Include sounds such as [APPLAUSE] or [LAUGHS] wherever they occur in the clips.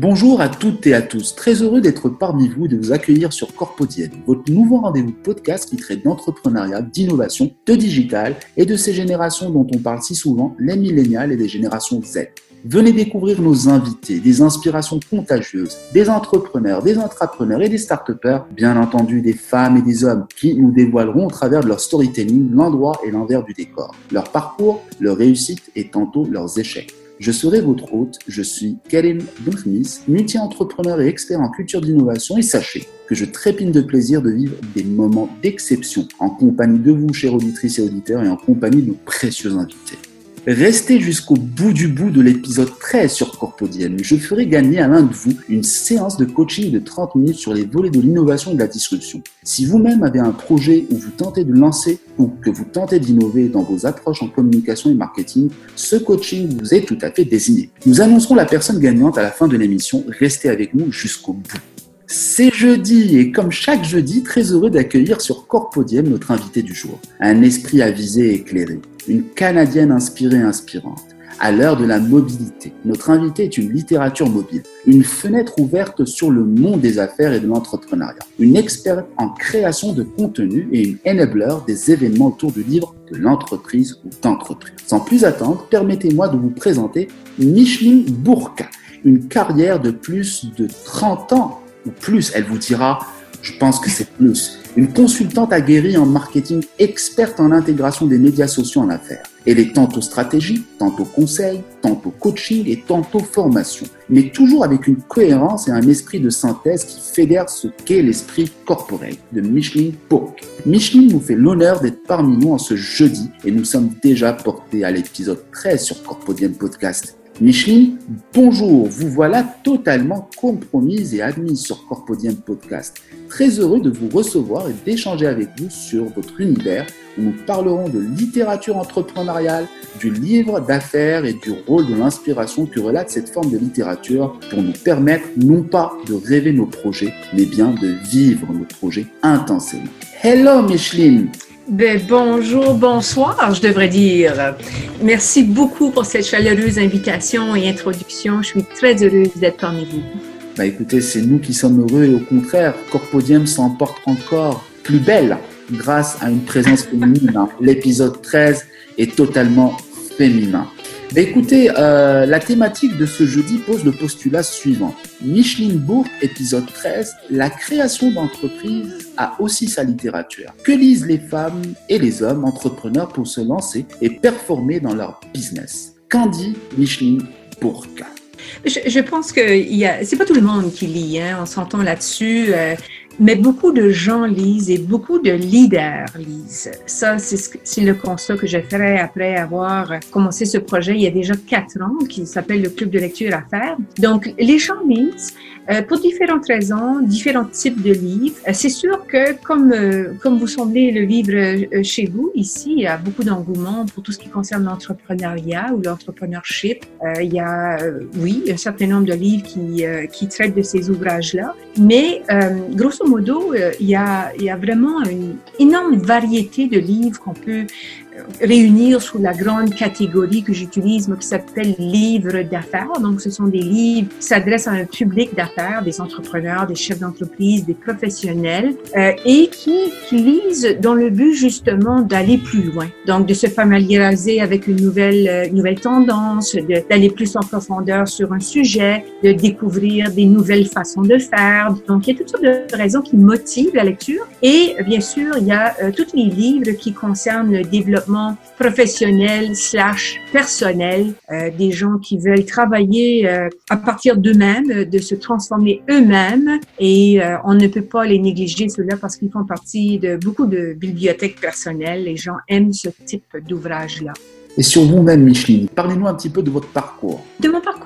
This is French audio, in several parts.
Bonjour à toutes et à tous, très heureux d'être parmi vous et de vous accueillir sur Corpodienne, votre nouveau rendez-vous podcast qui traite d'entrepreneuriat, d'innovation, de digital et de ces générations dont on parle si souvent, les millénials et des générations Z. Venez découvrir nos invités, des inspirations contagieuses, des entrepreneurs, des intrapreneurs et des start bien entendu des femmes et des hommes qui nous dévoileront au travers de leur storytelling l'endroit et l'envers du décor, leur parcours, leur réussite et tantôt leurs échecs. Je serai votre hôte, je suis Karim Boukhmis, multi-entrepreneur et expert en culture d'innovation et sachez que je trépine de plaisir de vivre des moments d'exception en compagnie de vous, chers auditrices et auditeurs, et en compagnie de nos précieux invités. Restez jusqu'au bout du bout de l'épisode 13 sur Corpodienne. Je ferai gagner à l'un de vous une séance de coaching de 30 minutes sur les volets de l'innovation et de la disruption. Si vous-même avez un projet où vous tentez de lancer ou que vous tentez d'innover dans vos approches en communication et marketing, ce coaching vous est tout à fait désigné. Nous annoncerons la personne gagnante à la fin de l'émission. Restez avec nous jusqu'au bout. C'est jeudi et comme chaque jeudi, très heureux d'accueillir sur Corpodium notre invité du jour. Un esprit avisé et éclairé, une Canadienne inspirée et inspirante. À l'heure de la mobilité, notre invité est une littérature mobile, une fenêtre ouverte sur le monde des affaires et de l'entrepreneuriat, une experte en création de contenu et une enabler des événements autour du livre de l'entreprise ou d'entreprise. Sans plus attendre, permettez-moi de vous présenter Micheline Bourka, une carrière de plus de 30 ans ou plus, elle vous dira, je pense que c'est plus. Une consultante aguerrie en marketing, experte en intégration des médias sociaux en affaires. Elle est tantôt stratégie, tantôt conseil, tantôt coaching et tantôt formation, mais toujours avec une cohérence et un esprit de synthèse qui fédère ce qu'est l'esprit corporel de Micheline Pauque. Micheline nous fait l'honneur d'être parmi nous en ce jeudi et nous sommes déjà portés à l'épisode 13 sur Corpodium Podcast. Micheline, bonjour, vous voilà totalement compromise et admise sur Corpodium Podcast. Très heureux de vous recevoir et d'échanger avec vous sur votre univers où nous parlerons de littérature entrepreneuriale, du livre d'affaires et du rôle de l'inspiration que relate cette forme de littérature pour nous permettre non pas de rêver nos projets, mais bien de vivre nos projets intensément. Hello Micheline ben, bonjour, bonsoir, je devrais dire. Merci beaucoup pour cette chaleureuse invitation et introduction. Je suis très heureuse d'être parmi vous. Bah écoutez, c'est nous qui sommes heureux et au contraire, Corpodium s'emporte encore plus belle grâce à une présence féminine. L'épisode 13 est totalement féminin. Bah, écoutez, euh, la thématique de ce jeudi pose le postulat suivant. Micheline Bourg, épisode 13, la création d'entreprise a aussi sa littérature. Que lisent les femmes et les hommes entrepreneurs pour se lancer et performer dans leur business? Dit Micheline Bourg? Je, je, pense que c'est pas tout le monde qui lit, hein, on s'entend là-dessus. Euh, mais beaucoup de gens lisent et beaucoup de leaders lisent. Ça, c'est le constat que j'ai fait après avoir commencé ce projet il y a déjà quatre ans, qui s'appelle le Club de lecture à faire. Donc, les gens lisent, euh, pour différentes raisons, différents types de livres. Euh, c'est sûr que comme euh, comme vous semblez le vivre chez vous ici, il y a beaucoup d'engouement pour tout ce qui concerne l'entrepreneuriat ou l'entrepreneurship. il y a oui un certain nombre de livres qui qui traitent de ces ouvrages-là, mais grosso modo, il y il y a vraiment une énorme variété de livres qu'on peut réunir sous la grande catégorie que j'utilise, qui s'appelle livres d'affaires. Donc, ce sont des livres qui s'adressent à un public d'affaires, des entrepreneurs, des chefs d'entreprise, des professionnels, euh, et qui, qui lisent dans le but justement d'aller plus loin. Donc, de se familiariser avec une nouvelle, euh, nouvelle tendance, d'aller plus en profondeur sur un sujet, de découvrir des nouvelles façons de faire. Donc, il y a toutes sortes de raisons qui motivent la lecture. Et bien sûr, il y a euh, tous les livres qui concernent le développement professionnel slash personnel, euh, des gens qui veulent travailler euh, à partir d'eux-mêmes, euh, de se transformer eux-mêmes et on ne peut pas les négliger ceux-là parce qu'ils font partie de beaucoup de bibliothèques personnelles. Les gens aiment ce type d'ouvrage-là. Et sur vous-même, Micheline, parlez-nous un petit peu de votre parcours. De mon parcours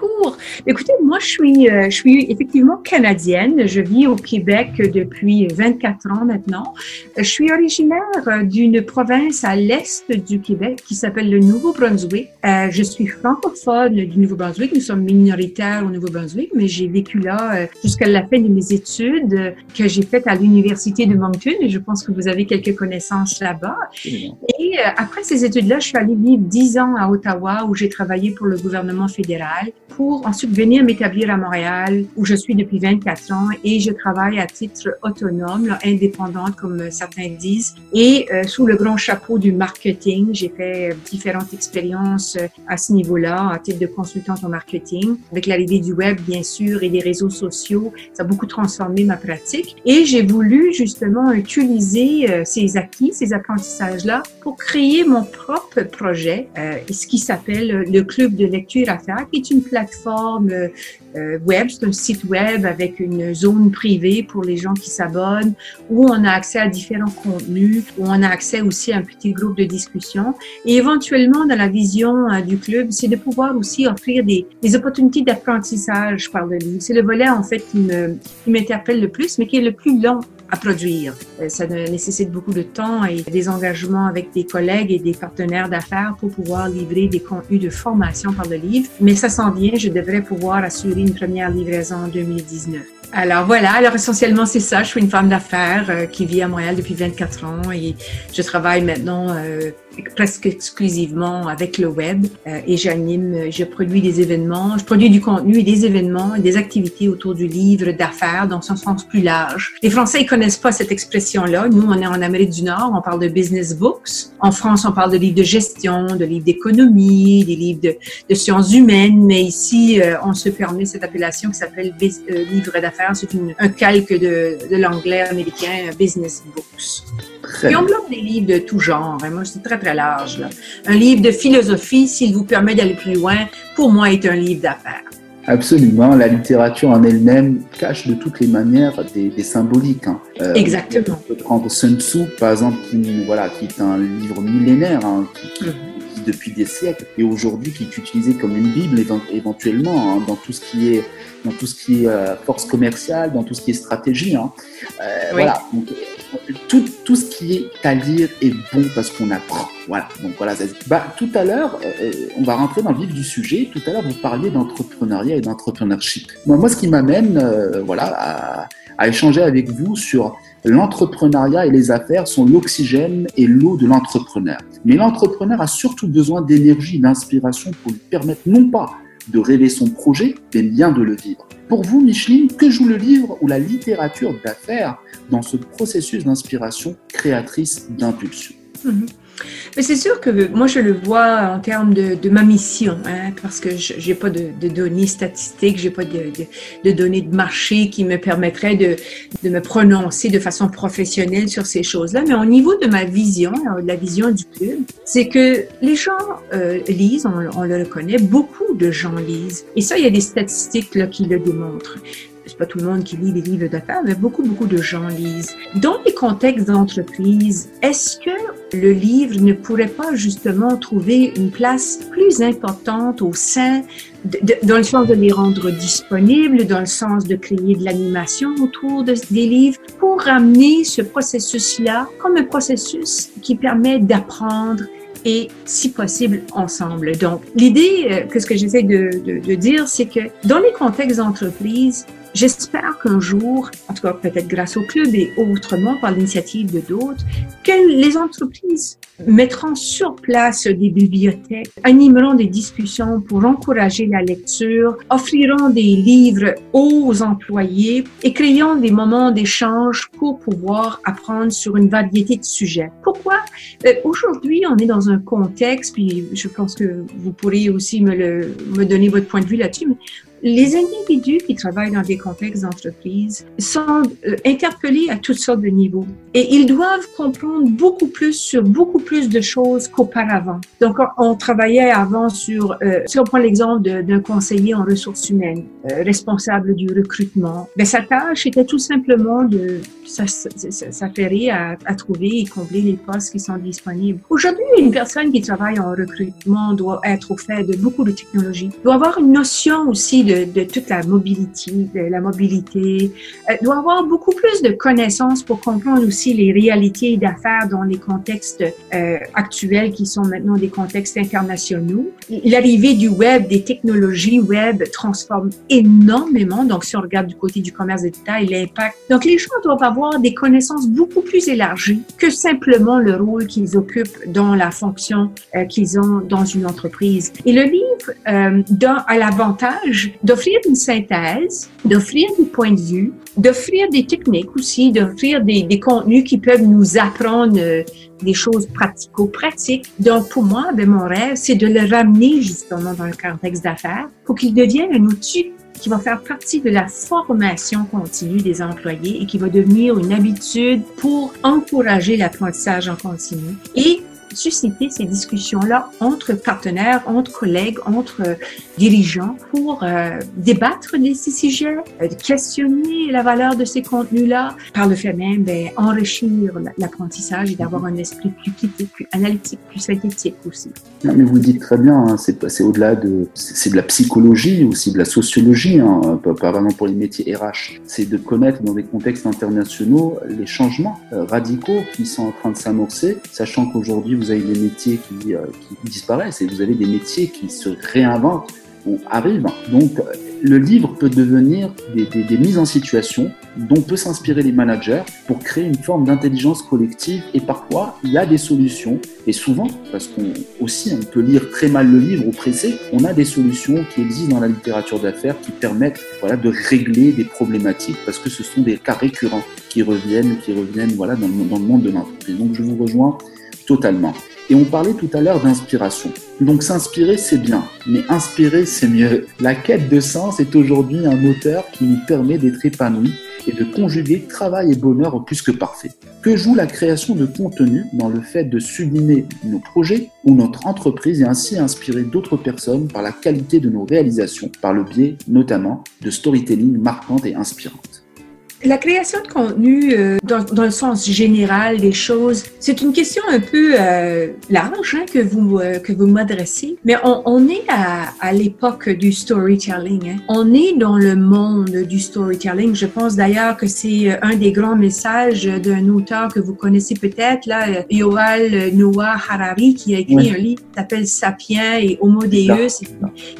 Écoutez, moi, je suis, euh, je suis effectivement canadienne. Je vis au Québec depuis 24 ans maintenant. Je suis originaire d'une province à l'est du Québec qui s'appelle le Nouveau-Brunswick. Euh, je suis francophone du Nouveau-Brunswick. Nous sommes minoritaires au Nouveau-Brunswick, mais j'ai vécu là euh, jusqu'à la fin de mes études que j'ai faites à l'Université de Moncton. Et je pense que vous avez quelques connaissances là-bas. Et après ces études-là, je suis allée vivre 10 ans à Ottawa où j'ai travaillé pour le gouvernement fédéral pour pour ensuite venir m'établir à Montréal, où je suis depuis 24 ans et je travaille à titre autonome, là, indépendante, comme certains disent, et euh, sous le grand chapeau du marketing. J'ai fait différentes expériences euh, à ce niveau-là, à titre de consultante en marketing. Avec l'arrivée du web, bien sûr, et des réseaux sociaux, ça a beaucoup transformé ma pratique. Et j'ai voulu justement utiliser euh, ces acquis, ces apprentissages-là, pour créer mon propre projet, euh, ce qui s'appelle le Club de lecture à faire, qui est une plateforme euh, web, c'est un site web avec une zone privée pour les gens qui s'abonnent, où on a accès à différents contenus, où on a accès aussi à un petit groupe de discussion. Et éventuellement, dans la vision euh, du club, c'est de pouvoir aussi offrir des, des opportunités d'apprentissage par le livre. C'est le volet, en fait, qui m'interpelle le plus, mais qui est le plus long à produire. Euh, ça nécessite beaucoup de temps et des engagements avec des collègues et des partenaires d'affaires pour pouvoir livrer des contenus de formation par le livre. Mais ça s'en vient, je devrais pouvoir assurer une première livraison en 2019. Alors voilà, alors essentiellement c'est ça. Je suis une femme d'affaires euh, qui vit à Montréal depuis 24 ans et je travaille maintenant euh, presque exclusivement avec le web euh, et j'anime, je produis des événements, je produis du contenu et des événements et des activités autour du livre d'affaires dans son sens plus large. Les Français ils connaissent pas cette expression-là. Nous, on est en Amérique du Nord, on parle de business books. En France, on parle de livres de gestion, de livres d'économie, des livres de, de, sciences humaines, mais ici, euh, on se permet cette appellation qui s'appelle euh, livre d'affaires. C'est un calque de, de l'anglais américain business books. Très on englobe des livres de tout genre. Hein. Moi, c'est très, Là. Un livre de philosophie, s'il vous permet d'aller plus loin, pour moi, est un livre d'affaires. Absolument, la littérature en elle-même cache de toutes les manières des, des symboliques. Hein. Euh, Exactement. On peut prendre Sun Tzu, par exemple, qui, voilà, qui est un livre millénaire, hein, qui, mm depuis des siècles et aujourd'hui qui est utilisé comme une bible éventuellement hein, dans tout ce qui est dans tout ce qui est euh, force commerciale, dans tout ce qui est stratégie. Hein. Euh, Voilà. Donc, tout, tout, ce qui est à lire est bon parce qu'on apprend. Voilà. Donc voilà. Bah, tout à l'heure, euh, on va rentrer dans le vif du sujet. Tout à l'heure, vous parliez d'entrepreneuriat et d'entrepreneurship. Moi, moi, ce qui m'amène, euh, voilà, à, à échanger avec vous sur L'entrepreneuriat et les affaires sont l'oxygène et l'eau de l'entrepreneur. Mais l'entrepreneur a surtout besoin d'énergie d'inspiration pour lui permettre non pas de rêver son projet, mais bien de le vivre. Pour vous, Micheline, que joue le livre ou la littérature d'affaires dans ce processus d'inspiration créatrice d'impulsion? Mhm. Mais c'est sûr que moi, je le vois en termes de, de ma mission, hein, parce que je n'ai pas de, de, données statistiques, j'ai pas de, données de marché qui me permettraient de, me prononcer de façon professionnelle sur ces choses-là. Mais au niveau de ma vision, de la vision du club, c'est que les gens euh, lisent, on, le reconnaît, beaucoup de gens lisent. Et ça, il y a des statistiques qui le démontrent c'est pas tout le monde qui lit des livres d'affaires, mais beaucoup, beaucoup de gens lisent. Dans les contextes d'entreprise, est-ce que le livre ne pourrait pas justement trouver une place plus importante au sein, dans le sens de les rendre disponibles, dans le sens de créer de l'animation autour de, des livres, pour ramener ce processus-là comme un processus qui permet d'apprendre et, si possible, ensemble? Donc, l'idée euh, que ce que j'essaie de, de, de dire, c'est que dans les contextes d'entreprise, J'espère qu'un jour, en tout cas peut-être grâce au club et autrement par l'initiative de d'autres, que les entreprises mettront sur place des bibliothèques, animeront des discussions pour encourager la lecture, offriront des livres aux employés et créeront des moments d'échange pour pouvoir apprendre sur une variété de sujets. Pourquoi? Euh, aujourd'hui, on est dans un contexte, puis je pense que vous pourriez aussi me, le, me donner votre point de vue là-dessus, mais les individus qui travaillent dans des contextes d'entreprise sont euh, interpellés à toutes sortes de niveaux et ils doivent comprendre beaucoup plus sur beaucoup plus de choses qu'auparavant. Donc, on travaillait avant sur, euh, si on prend l'exemple d'un conseiller en ressources humaines, euh, responsable du recrutement, mais ben, sa tâche était tout simplement de s'affairer à, à trouver et combler les postes qui sont disponibles. Aujourd'hui, une personne qui travaille en recrutement doit être au fait de beaucoup de technologies, doit avoir une notion aussi de, de, toute la mobilité, de la mobilité, euh, doit avoir beaucoup plus de connaissances pour comprendre aussi les réalités d'affaires dans les contextes euh, actuels qui sont maintenant des contextes internationaux. L'arrivée du web, des technologies web transforme énormément. Donc, si on regarde du côté du commerce de détail, l'impact. Donc, les gens doivent avoir des connaissances beaucoup plus élargies que simplement le rôle qu'ils occupent dans la fonction euh, qu'ils ont dans une entreprise. Et le livre euh, a l'avantage d'offrir une synthèse, d'offrir des points de vue, d'offrir des techniques aussi, d'offrir des, des, contenus qui peuvent nous apprendre euh, des choses pratico-pratiques. Donc, pour moi, ben, mon rêve, c'est de le ramener justement dans le contexte d'affaires pour qu'il devienne un outil qui va faire partie de la formation continue des employés et qui va devenir une habitude pour encourager l'apprentissage en continu et susciter ces discussions-là entre partenaires, entre collègues, entre euh, dirigeants pour euh, débattre de ces sujets, euh, questionner la valeur de ces contenus-là, par le fait même ben, enrichir l'apprentissage et d'avoir un esprit plus critique, plus analytique, plus synthétique aussi. Non, mais vous dites très bien, hein, c'est au-delà de, c'est de la psychologie aussi, de la sociologie, hein, vraiment pour les métiers RH, c'est de connaître dans des contextes internationaux les changements radicaux qui sont en train de s'amorcer, sachant qu'aujourd'hui vous avez des métiers qui, euh, qui, disparaissent et vous avez des métiers qui se réinventent ou arrivent. Donc, le livre peut devenir des, mises en situation dont peut s'inspirer les managers pour créer une forme d'intelligence collective. Et parfois, il y a des solutions. Et souvent, parce qu'on aussi, on peut lire très mal le livre ou pressé, on a des solutions qui existent dans la littérature d'affaires qui permettent voilà, de régler des problématiques parce que ce sont des cas récurrents qui reviennent, qui reviennent voilà, dans le monde de l'entreprise. Donc, je vous rejoins totalement. Et on parlait tout à l'heure d'inspiration. Donc s'inspirer, c'est bien, mais inspirer, c'est mieux. La quête de sens est aujourd'hui un moteur qui nous permet d'être épanoui et de conjuguer travail et bonheur plus que parfait. Que joue la création de contenu dans le fait de sublimer nos projets ou notre entreprise et ainsi inspirer d'autres personnes par la qualité de nos réalisations, par le biais notamment de storytelling marquantes et inspirantes la création de contenu, euh, dans, dans, le sens général des choses, c'est une question un peu euh, large hein, que vous euh, que vous m'adressez. Mais on, on, est à, à l'époque du storytelling. Hein. On est dans le monde du storytelling. Je pense d'ailleurs que c'est euh, un des grands messages d'un auteur que vous connaissez peut-être, là, euh, Yoval Noah Harari, qui a écrit oui. un livre qui s'appelle Sapiens et Homo Deus,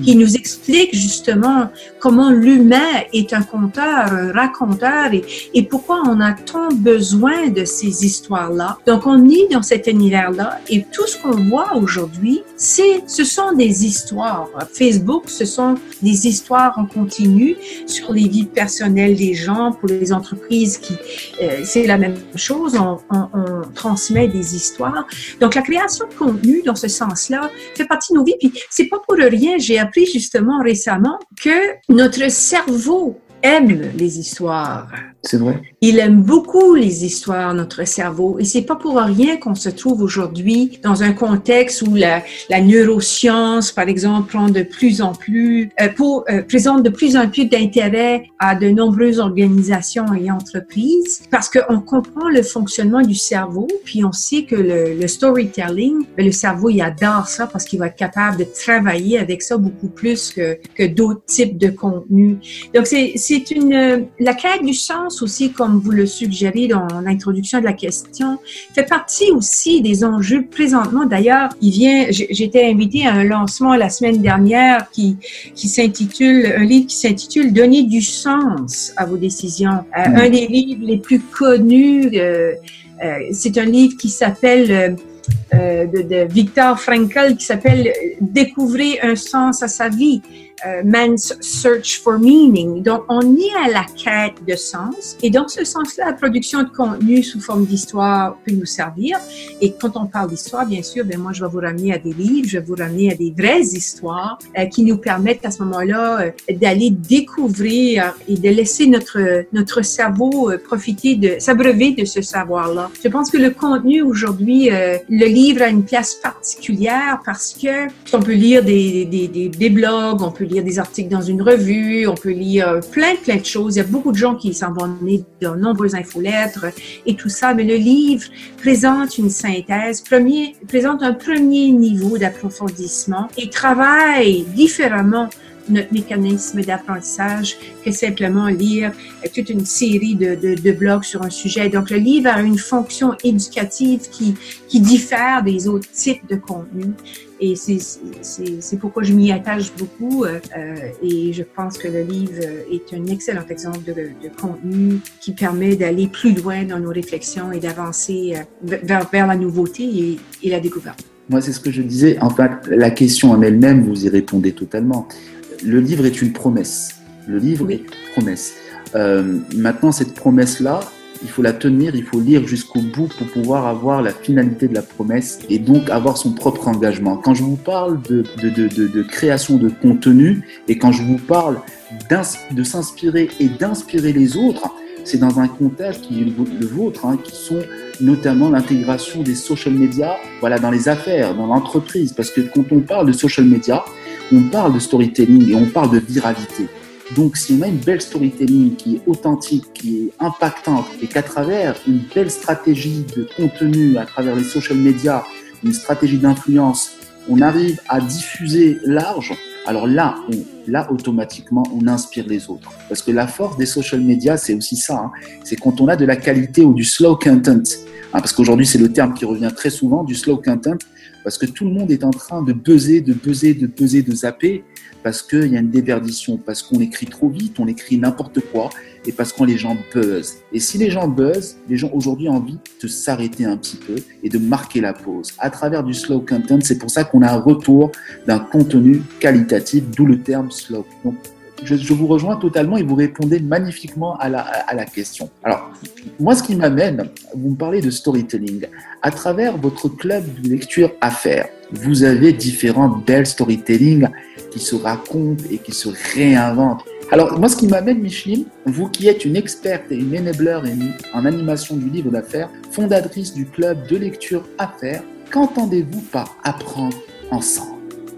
qui nous explique justement comment l'humain est un conteur, un raconteur et, pourquoi on a tant besoin de ces histoires-là? Donc, on est dans cet univers-là et tout ce qu'on voit aujourd'hui, c'est, ce sont des histoires. Facebook, ce sont des histoires en continu sur les vies personnelles des gens, pour les entreprises qui, euh, c'est la même chose. On, on, on, transmet des histoires. Donc, la création de contenu, dans ce sens-là, fait partie de nos vies. Puis, c'est pas pour rien. J'ai appris justement récemment que notre cerveau aime les histoires. C'est vrai. Il aime beaucoup les histoires, notre cerveau. Et c'est pas pour rien qu'on se trouve aujourd'hui dans un contexte où la, la, neuroscience, par exemple, prend de plus en plus, euh, pour, euh, présente de plus en plus d'intérêt à de nombreuses organisations et entreprises parce qu'on comprend le fonctionnement du cerveau, puis on sait que le, le storytelling, ben, le cerveau, il adore ça parce qu'il va être capable de travailler avec ça beaucoup plus que, que d'autres types de contenus. Donc, c'est une, la quête du sens aussi, comme vous le suggérez dans l'introduction de la question, fait partie aussi des enjeux présentement. D'ailleurs, il vient, j'étais invitée à un lancement la semaine dernière qui, qui s'intitule, un livre qui s'intitule Donner du sens à vos décisions. Euh. Un des livres les plus connus, euh, euh, c'est un livre qui s'appelle de, de, Victor Frankl qui s'appelle Découvrir un sens à sa vie. Euh, Man's Search for Meaning. Donc, on est à la quête de sens. Et dans ce sens-là, la production de contenu sous forme d'histoire peut nous servir. Et quand on parle d'histoire, bien sûr, ben moi, je vais vous ramener à des livres, je vais vous ramener à des vraies histoires euh, qui nous permettent à ce moment-là euh, d'aller découvrir et de laisser notre, notre cerveau profiter de, s'abreuver de ce savoir-là. Je pense que le contenu aujourd'hui, le livre a une place particulière parce que on peut lire des, des, des, des blogs, on peut lire des articles dans une revue, on peut lire plein, plein de choses. Il y a beaucoup de gens qui s'en vont donner de nombreuses infolettres et tout ça, mais le livre présente une synthèse, présente un premier niveau d'approfondissement et travaille différemment notre mécanisme d'apprentissage que simplement lire toute une série de, de, blogs sur un sujet. Donc, le livre a une fonction éducative qui, qui diffère des autres types de contenus. Et c'est pourquoi je m'y attache beaucoup. Euh, et je pense que le livre est un excellent exemple de, contenu qui permet d'aller plus loin dans nos réflexions et d'avancer euh, vers, la nouveauté et la découverte. Moi, c'est ce que je disais. En fait, la question en elle-même, vous y répondez totalement. Le livre est une promesse. Le livre est une promesse. Euh, maintenant, cette promesse-là, il faut la tenir, il faut lire jusqu'au bout pour pouvoir avoir la finalité de la promesse et donc avoir son propre engagement. Quand je vous parle de, de, de, de création de contenu et quand je vous parle de s'inspirer et d'inspirer les autres, c'est dans un contexte qui est le vôtre, hein, qui sont notamment l'intégration des social media voilà, dans les affaires, dans l'entreprise. Parce que quand on parle de social media, on parle de storytelling et on parle de viralité. Donc, si on a une belle storytelling qui est authentique, qui est impactante, et qu'à travers une belle stratégie de contenu, à travers les social media, une stratégie d'influence, on arrive à diffuser large, alors là, on, là, automatiquement, on inspire les autres. Parce que la force des social media, c'est aussi ça. Hein. C'est quand on a de la qualité ou du slow content. Hein, parce qu'aujourd'hui, c'est le terme qui revient très souvent, du slow content. Parce que tout le monde est en train de buzzer, de buzzer, de buzzer, de zapper parce qu'il y a une déverdition, parce qu'on écrit trop vite, on écrit n'importe quoi, et parce que les gens buzzent. Et si les gens buzzent, les gens aujourd'hui ont envie de s'arrêter un petit peu et de marquer la pause. À travers du slow content, c'est pour ça qu'on a un retour d'un contenu qualitatif, d'où le terme slow. Donc, je, vous rejoins totalement et vous répondez magnifiquement à la, question. Alors, moi, ce qui m'amène, vous me parlez de storytelling. À travers votre club de lecture à faire, vous avez différentes belles storytelling qui se racontent et qui se réinventent. Alors, moi, ce qui m'amène, Micheline, vous qui êtes une experte et une enabler en animation du livre d'affaires, fondatrice du club de lecture Affaires, qu'entendez-vous par apprendre ensemble?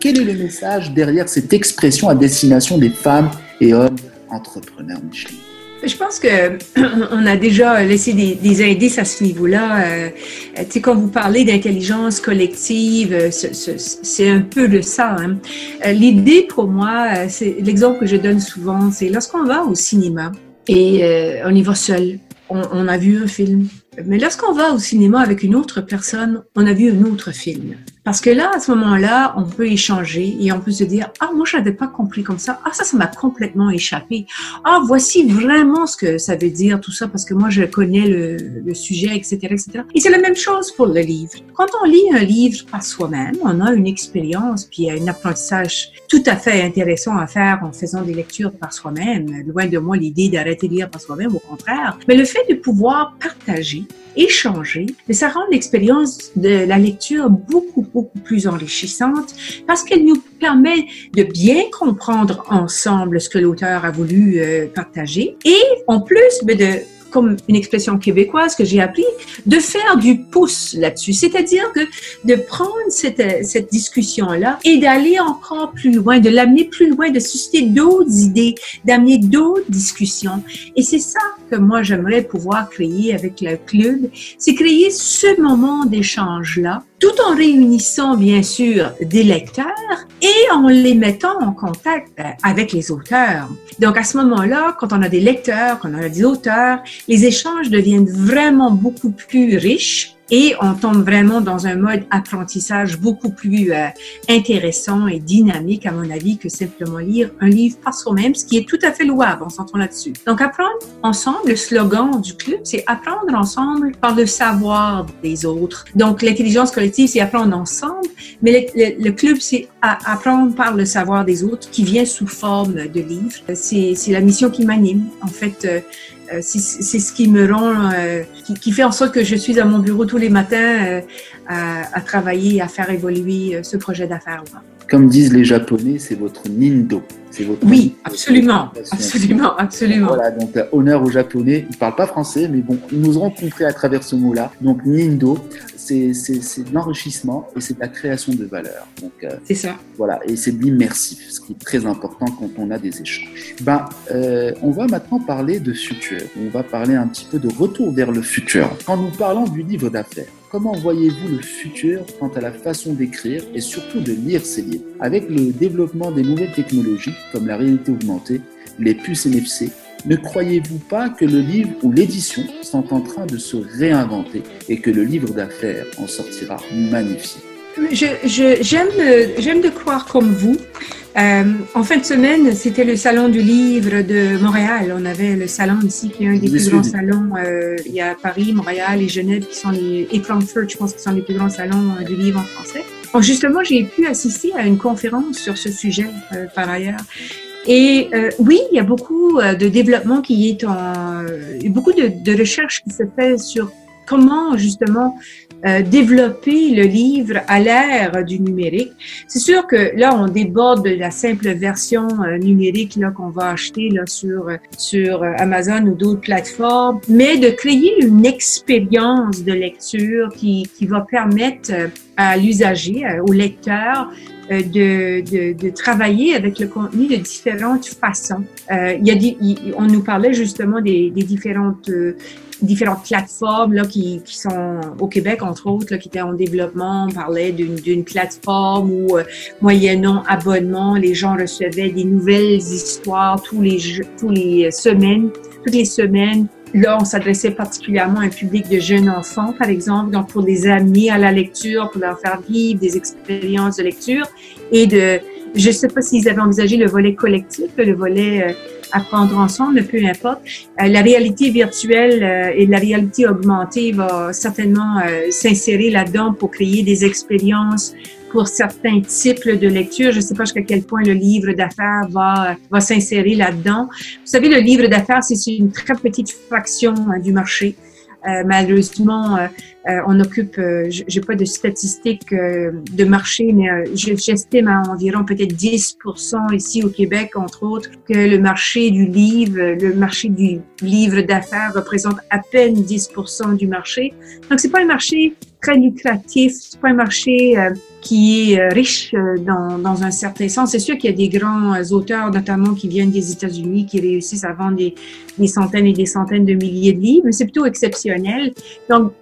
Quel est le message derrière cette expression à destination des femmes et hommes entrepreneurs, Micheline je pense que [CLEARS THROAT] on a déjà laissé des, des indices à ce niveau-là. Euh, tu sais, quand vous parlez d'intelligence collective, euh, c'est un peu de ça. Hein. Euh, l'idée pour moi, c'est l'exemple que je donne souvent, c'est lorsqu'on va au cinéma et on y va seul, on a vu un film. Mais lorsqu'on va au cinéma avec une autre personne, on a vu un autre film. Parce que là, à ce moment-là, on peut échanger et on peut se dire, ah, moi, je n'avais pas compris comme ça. Ah, ça, ça m'a complètement échappé. Ah, voici vraiment ce que ça veut dire, tout ça, parce que moi, je connais le, le sujet, etc., etc. Et c'est la même chose pour le livre. Quand on lit un livre par soi-même, on a une expérience, puis un apprentissage tout à fait intéressant à faire en faisant des lectures par soi-même. Loin de moi l'idée d'arrêter de lire par soi-même, au contraire. Mais le fait de pouvoir partager, échanger, mais ça rend l'expérience de la lecture beaucoup, beaucoup plus enrichissante parce qu'elle nous permet de bien comprendre ensemble ce que l'auteur a voulu euh, partager et en plus ben, de comme une expression québécoise que j'ai appris, de faire du pouce là-dessus. C'est-à-dire que de prendre cette, cette discussion-là et d'aller encore plus loin, de l'amener plus loin, de susciter d'autres idées, d'amener d'autres discussions. Et c'est ça que moi j'aimerais pouvoir créer avec le club, c'est créer ce moment d'échange-là tout en réunissant bien sûr des lecteurs et en les mettant en contact euh, avec les auteurs. Donc à ce moment-là, quand on a des lecteurs, quand on a des auteurs, les échanges deviennent vraiment beaucoup plus riches et on tombe vraiment dans un mode apprentissage beaucoup plus euh, intéressant et dynamique, à mon avis, que simplement lire un livre par soi-même, ce qui est tout à fait louable, on s'entend là-dessus. Donc, apprendre ensemble, le slogan du club, c'est apprendre ensemble par le savoir des autres. Donc, l'intelligence collective, c'est apprendre ensemble, mais le, le, club, c'est apprendre par le savoir des autres qui vient sous forme de livres. C'est la mission qui m'anime. En fait, euh, euh, c'est ce qui me rend, euh, qui, qui, fait en sorte que je suis à mon bureau tous les matins euh, à, à, travailler, à faire évoluer ce projet d'affaires-là. Comme disent les Japonais, c'est votre nindo. Votre oui, absolument, absolument, absolument. Voilà, donc honneur aux Japonais. Ils parlent pas français, mais bon, ils nous auront compris à travers ce mot-là. Donc nindo, c'est l'enrichissement et c'est la création de valeur. Donc c'est ça. Voilà, et c'est de l'immersif, ce qui est très important quand on a des échanges. Ben, euh, on va maintenant parler de futur. On va parler un petit peu de retour vers le futur. Quand nous parlons du livre d'affaires, comment voyez-vous le futur quant à la façon d'écrire et surtout de lire ces livres? Avec le développement des nouvelles technologies comme la réalité augmentée, les puces NFC, ne croyez-vous pas que le livre ou l'édition sont en train de se réinventer et que le livre d'affaires en sortira magnifique? J'aime je, j'aime de croire comme vous. Euh, en fin de semaine, c'était le salon du livre de Montréal. On avait le salon ici, qui est un des plus grands salons. Euh, il y a Paris, Montréal et Genève qui sont les et Frankfurt, je pense, qui sont les plus grands salons euh, du livre en français. Donc justement, j'ai pu assister à une conférence sur ce sujet euh, par ailleurs. Et euh, oui, il y a beaucoup euh, de développement qui est en, beaucoup de, de recherches qui se fait sur comment justement euh, développer le livre à l'ère du numérique. C'est sûr que là, on déborde de la simple version euh, numérique là qu'on va acheter là sur sur Amazon ou d'autres plateformes, mais de créer une expérience de lecture qui qui va permettre à l'usager, au lecteur, euh, de, de, de, travailler avec le contenu de différentes façons. Euh, il y a on nous parlait justement des, des différentes euh, différentes plateformes là, qui, qui sont au Québec, entre autres, là, qui étaient en développement. On parlait d'une plateforme où, euh, moyennant abonnement, les gens recevaient des nouvelles histoires tous les, tous les semaines, toutes les semaines Là, on s'adressait particulièrement à un public de jeunes enfants, par exemple, donc pour les amener à la lecture, pour leur faire vivre des expériences de lecture et de, je ne sais pas s'ils avaient envisagé le volet collectif, le volet euh, apprendre ensemble, peu importe. Euh, la réalité virtuelle euh, et la réalité augmentée va certainement s'insérer là-dedans pour créer des expériences pour certains types de lecture. Je ne sais pas jusqu'à quel point le livre d'affaires va, va s'insérer là-dedans. Vous savez, le livre d'affaires, c'est une très petite fraction hein, du marché. Euh, malheureusement, euh, euh, on occupe, j'ai pas de statistiques de marché, mais j'estime à environ peut-être 10% ici au Québec, entre autres, que le marché du livre, le marché du livre d'affaires représente à peine 10% du marché. Donc c'est pas un marché très lucratif, c'est pas un marché qui est riche dans, dans un certain sens. C'est sûr qu'il y a des grands auteurs, notamment qui viennent des États-Unis, qui réussissent à vendre des, des centaines et des centaines de milliers de livres, mais c'est plutôt exceptionnel. Donc,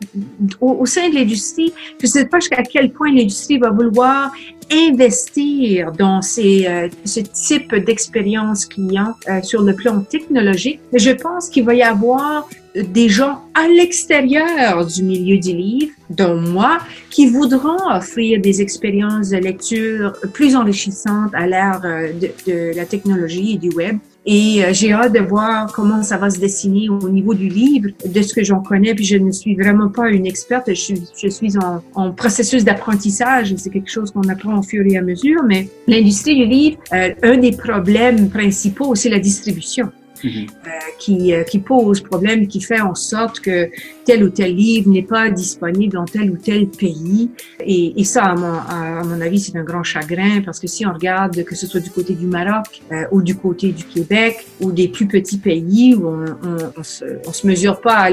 au, sein de l'industrie, je ne sais pas jusqu'à quel point l'industrie va vouloir investir dans ces, euh, ce type d'expérience client euh, sur le plan technologique. Mais je pense qu'il va y avoir des gens à l'extérieur du milieu du livre, dont moi, qui voudront offrir des expériences de lecture plus enrichissantes à l'ère euh, de, la technologie et du web. Et euh, j'ai hâte de voir comment ça va se dessiner au niveau du livre, de ce que j'en connais. Puis je ne suis vraiment pas une experte. Je suis, en processus d'apprentissage. C'est quelque chose qu'on apprend au fur et à mesure. Mais l'industrie du livre, euh, un des problèmes principaux, c'est la distribution. Mhm. Euh, qui, euh, qui pose problème, qui fait en sorte que tel ou tel livre n'est pas disponible dans tel ou tel pays. Et, et ça, à mon, à mon avis, c'est un grand chagrin parce que si on regarde que ce soit du côté du Maroc euh, ou du côté du Québec ou des plus petits pays où on, on, on se, on se mesure pas à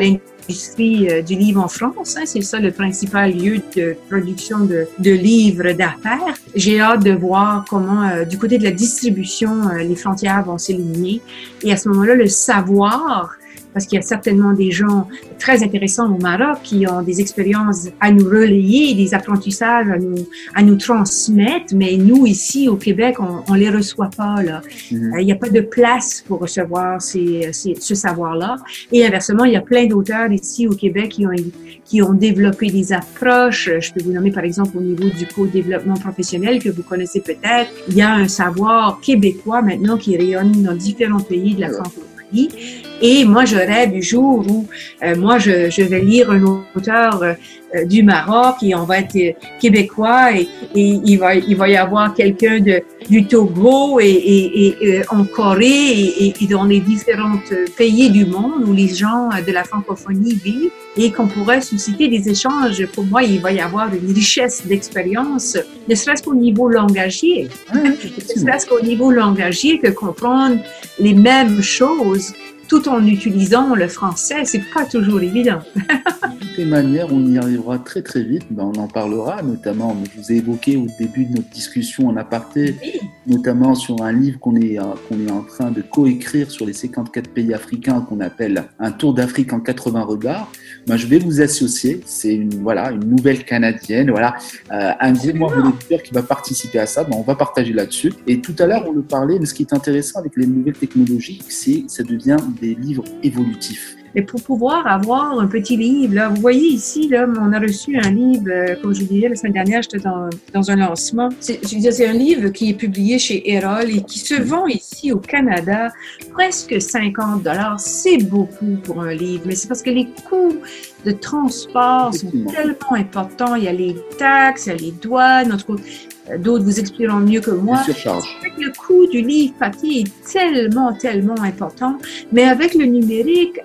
l'industrie du livre en France. Hein, c'est ça le principal lieu de production de, de livres d'affaires. J'ai hâte de voir comment, du côté de la distribution, les frontières vont s'éliminer. Et à ce moment là le savoir, parce qu'il y a certainement des gens très intéressants au Maroc qui ont des expériences à nous relayer, des apprentissages à nous, à nous transmettre, mais nous, ici, au Québec, on, on les reçoit pas, là. Mhm. Euh, il n'y a pas de place pour recevoir ces, ces, ce savoir-là. Et inversement, il y a plein d'auteurs ici au Québec qui ont, qui ont développé des approches. Je peux vous nommer, par exemple, au niveau du co-développement professionnel que vous connaissez peut-être. Il y a un savoir québécois maintenant qui rayonne dans différents pays de la francophonie et moi, je rêve du jour où euh, moi, je, je, vais lire un auteur euh, du Maroc et on va être québécois et, et il, va, il va y avoir quelqu'un de, du Togo et, et, et en Corée et, dans les différents pays du monde où les gens de la francophonie vivent et qu'on pourrait susciter des échanges. Pour moi, il va y avoir une richesse d'expérience, ne serait-ce qu'au niveau langagier, [LAUGHS] ne serait-ce qu'au niveau langagier que comprendre les mêmes choses tout en utilisant le français. C'est pas toujours évident. [LAUGHS] de toutes les manières, on y arrivera très très vite. Ben, on en parlera, notamment, je vous ai évoqué au début de notre discussion en aparté, notamment sur un livre qu'on est, euh, qu'on est en train de coécrire sur les 54 pays africains qu'on appelle Un tour d'Afrique en 80 regards. Ben, je vais vous associer. C'est une, voilà, une nouvelle canadienne, voilà, euh, un gros membre de qui va participer à ça. Ben, on va partager là-dessus. Et tout à l'heure, on le parlait, mais ce qui est intéressant avec les nouvelles technologies, c'est ça devient des livres évolutifs. Mais pour pouvoir avoir un petit livre, là, vous voyez ici, là, on a reçu un livre, euh, comme je disais la semaine dernière, j'étais dans, dans un lancement. C'est un livre qui est publié chez Erol et qui se vend ici au Canada presque 50 dollars. C'est beaucoup pour un livre, mais c'est parce que les coûts de transport sont tellement importants. Il y a les taxes, il y a les douanes, d'autres vous expliqueront mieux que moi. Le coût du livre papier est tellement, tellement important. Mais avec le numérique,